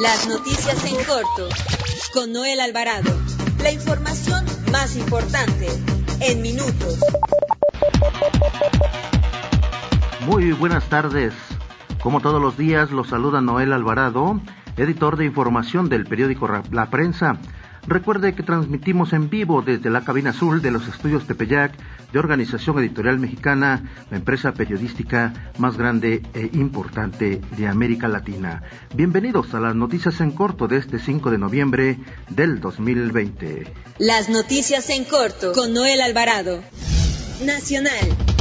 Las noticias en corto con Noel Alvarado. La información más importante en minutos. Muy buenas tardes. Como todos los días, los saluda Noel Alvarado, editor de información del periódico La Prensa. Recuerde que transmitimos en vivo desde la cabina azul de los estudios Tepeyac de Organización Editorial Mexicana, la empresa periodística más grande e importante de América Latina. Bienvenidos a las noticias en corto de este 5 de noviembre del 2020. Las noticias en corto con Noel Alvarado. Nacional.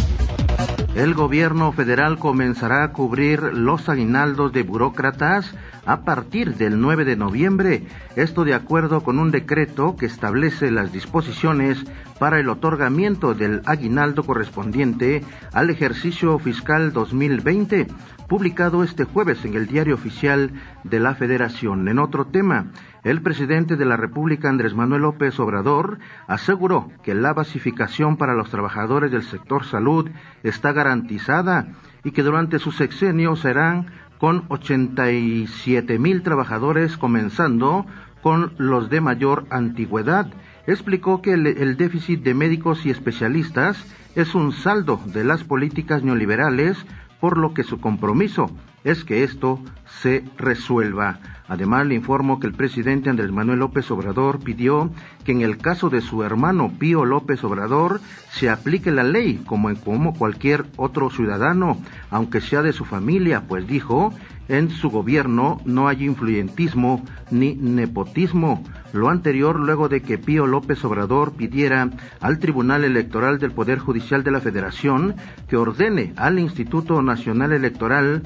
El gobierno federal comenzará a cubrir los aguinaldos de burócratas a partir del 9 de noviembre, esto de acuerdo con un decreto que establece las disposiciones para el otorgamiento del aguinaldo correspondiente al ejercicio fiscal 2020, publicado este jueves en el Diario Oficial de la Federación. En otro tema, el presidente de la República, Andrés Manuel López Obrador, aseguró que la basificación para los trabajadores del sector salud está garantizada y que durante su sexenio serán con 87 mil trabajadores, comenzando con los de mayor antigüedad. Explicó que el, el, déficit de médicos y especialistas es un saldo de las políticas neoliberales, por lo que su compromiso es que esto se resuelva. Además, le informo que el presidente Andrés Manuel López Obrador pidió que en el caso de su hermano Pío López Obrador se aplique la ley como en como cualquier otro ciudadano, aunque sea de su familia, pues dijo, en su gobierno no hay influyentismo ni nepotismo. Lo anterior luego de que Pío López Obrador pidiera al Tribunal Electoral del Poder Judicial de la Federación que ordene al Instituto Nacional Electoral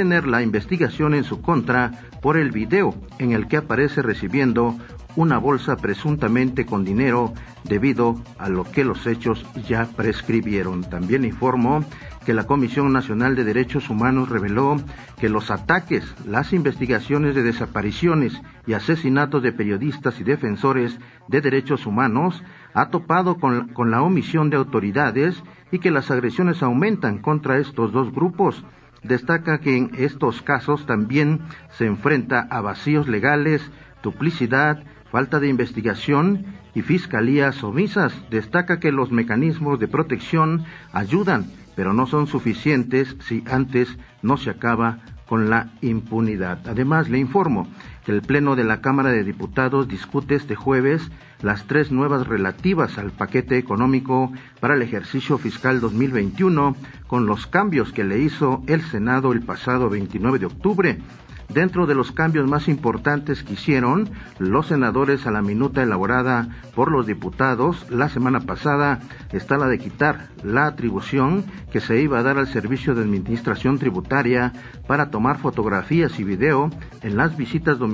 detener la investigación en su contra por el video en el que aparece recibiendo una bolsa presuntamente con dinero debido a lo que los hechos ya prescribieron. También informó que la Comisión Nacional de Derechos Humanos reveló que los ataques, las investigaciones de desapariciones y asesinatos de periodistas y defensores de derechos humanos ha topado con, con la omisión de autoridades y que las agresiones aumentan contra estos dos grupos. Destaca que en estos casos también se enfrenta a vacíos legales, duplicidad, falta de investigación y fiscalías omisas. Destaca que los mecanismos de protección ayudan, pero no son suficientes si antes no se acaba con la impunidad. Además, le informo que el Pleno de la Cámara de Diputados discute este jueves las tres nuevas relativas al paquete económico para el ejercicio fiscal 2021 con los cambios que le hizo el Senado el pasado 29 de octubre. Dentro de los cambios más importantes que hicieron los senadores a la minuta elaborada por los diputados la semana pasada está la de quitar la atribución que se iba a dar al Servicio de Administración Tributaria para tomar fotografías y video en las visitas domiciliarias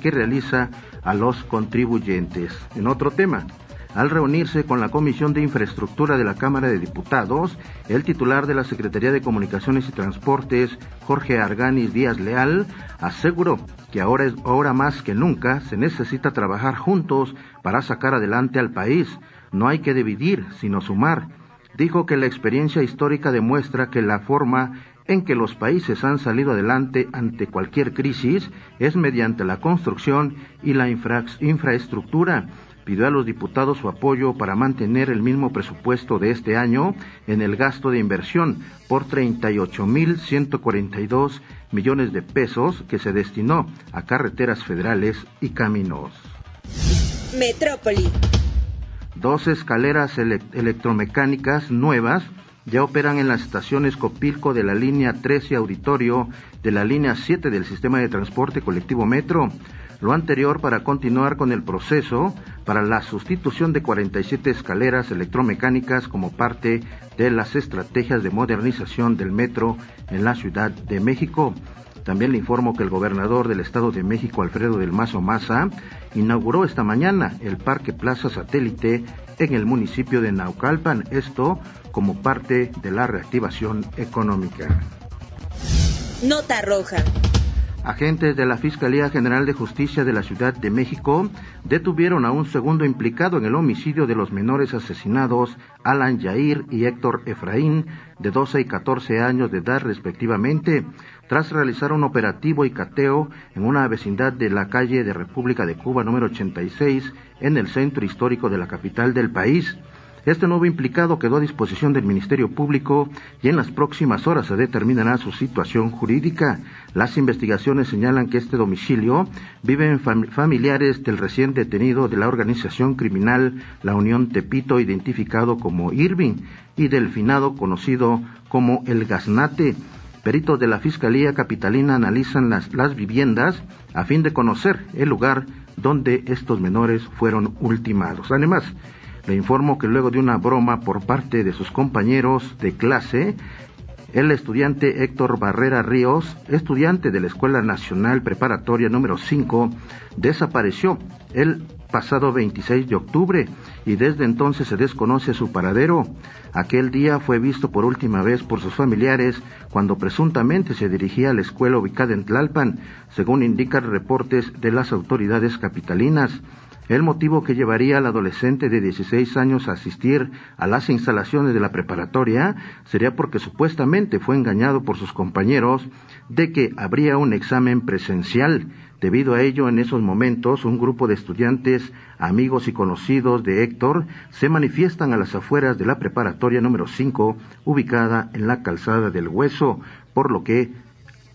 que realiza a los contribuyentes. En otro tema, al reunirse con la Comisión de Infraestructura de la Cámara de Diputados, el titular de la Secretaría de Comunicaciones y Transportes, Jorge Arganis Díaz Leal, aseguró que ahora, es, ahora más que nunca se necesita trabajar juntos para sacar adelante al país. No hay que dividir, sino sumar. Dijo que la experiencia histórica demuestra que la forma en que los países han salido adelante ante cualquier crisis es mediante la construcción y la infra infraestructura pidió a los diputados su apoyo para mantener el mismo presupuesto de este año en el gasto de inversión por 38.142 millones de pesos que se destinó a carreteras federales y caminos. Metrópoli. Dos escaleras ele electromecánicas nuevas ya operan en las estaciones Copilco de la línea 13 Auditorio de la línea 7 del sistema de transporte colectivo Metro lo anterior para continuar con el proceso para la sustitución de 47 escaleras electromecánicas como parte de las estrategias de modernización del metro en la Ciudad de México. También le informo que el gobernador del Estado de México, Alfredo del Mazo Maza, inauguró esta mañana el Parque Plaza Satélite en el municipio de Naucalpan, esto como parte de la reactivación económica. Nota roja. Agentes de la Fiscalía General de Justicia de la Ciudad de México detuvieron a un segundo implicado en el homicidio de los menores asesinados, Alan Yair y Héctor Efraín, de 12 y 14 años de edad respectivamente. Tras realizar un operativo y cateo en una vecindad de la calle de República de Cuba número 86 en el centro histórico de la capital del país. Este nuevo implicado quedó a disposición del Ministerio Público y en las próximas horas se determinará su situación jurídica. Las investigaciones señalan que este domicilio viven familiares del recién detenido de la organización criminal La Unión Tepito, identificado como Irving, y del finado conocido como El Gaznate. Peritos de la Fiscalía Capitalina analizan las, las viviendas a fin de conocer el lugar donde estos menores fueron ultimados. Además, le informo que luego de una broma por parte de sus compañeros de clase, el estudiante Héctor Barrera Ríos, estudiante de la Escuela Nacional Preparatoria número 5, desapareció el pasado 26 de octubre y desde entonces se desconoce su paradero. Aquel día fue visto por última vez por sus familiares cuando presuntamente se dirigía a la escuela ubicada en Tlalpan, según indican reportes de las autoridades capitalinas. El motivo que llevaría al adolescente de 16 años a asistir a las instalaciones de la preparatoria sería porque supuestamente fue engañado por sus compañeros de que habría un examen presencial. Debido a ello, en esos momentos, un grupo de estudiantes, amigos y conocidos de Héctor se manifiestan a las afueras de la preparatoria número 5, ubicada en la calzada del Hueso, por lo que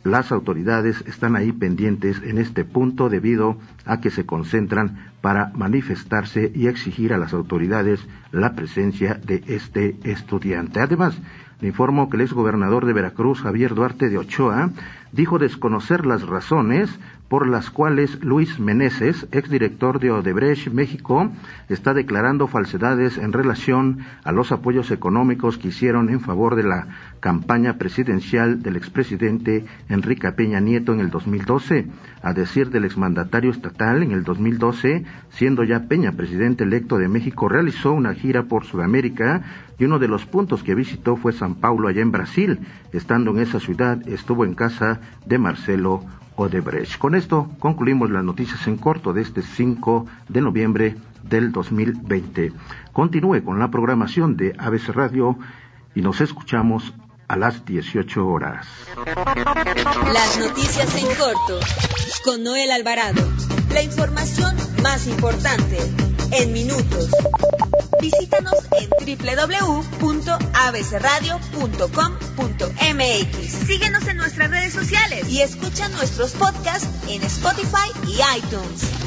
las autoridades están ahí pendientes en este punto debido a que se concentran para manifestarse y exigir a las autoridades la presencia de este estudiante. Además, le informo que el exgobernador de Veracruz, Javier Duarte de Ochoa, dijo desconocer las razones por las cuales Luis Meneses, exdirector de Odebrecht México, está declarando falsedades en relación a los apoyos económicos que hicieron en favor de la campaña presidencial del expresidente Enrique Peña Nieto en el 2012. A decir del exmandatario estatal, en el 2012, siendo ya Peña presidente electo de México, realizó una gira por Sudamérica y uno de los puntos que visitó fue San Paulo, allá en Brasil. Estando en esa ciudad, estuvo en casa de Marcelo Odebrecht. Con esto concluimos las noticias en corto de este 5 de noviembre del 2020. Continúe con la programación de ABC Radio y nos escuchamos a las 18 horas. Las noticias en corto con Noel Alvarado. La información más importante en minutos. Visítanos en www.abcradio.com.mx. Síguenos en nuestras redes sociales y escucha nuestros podcasts en Spotify y iTunes.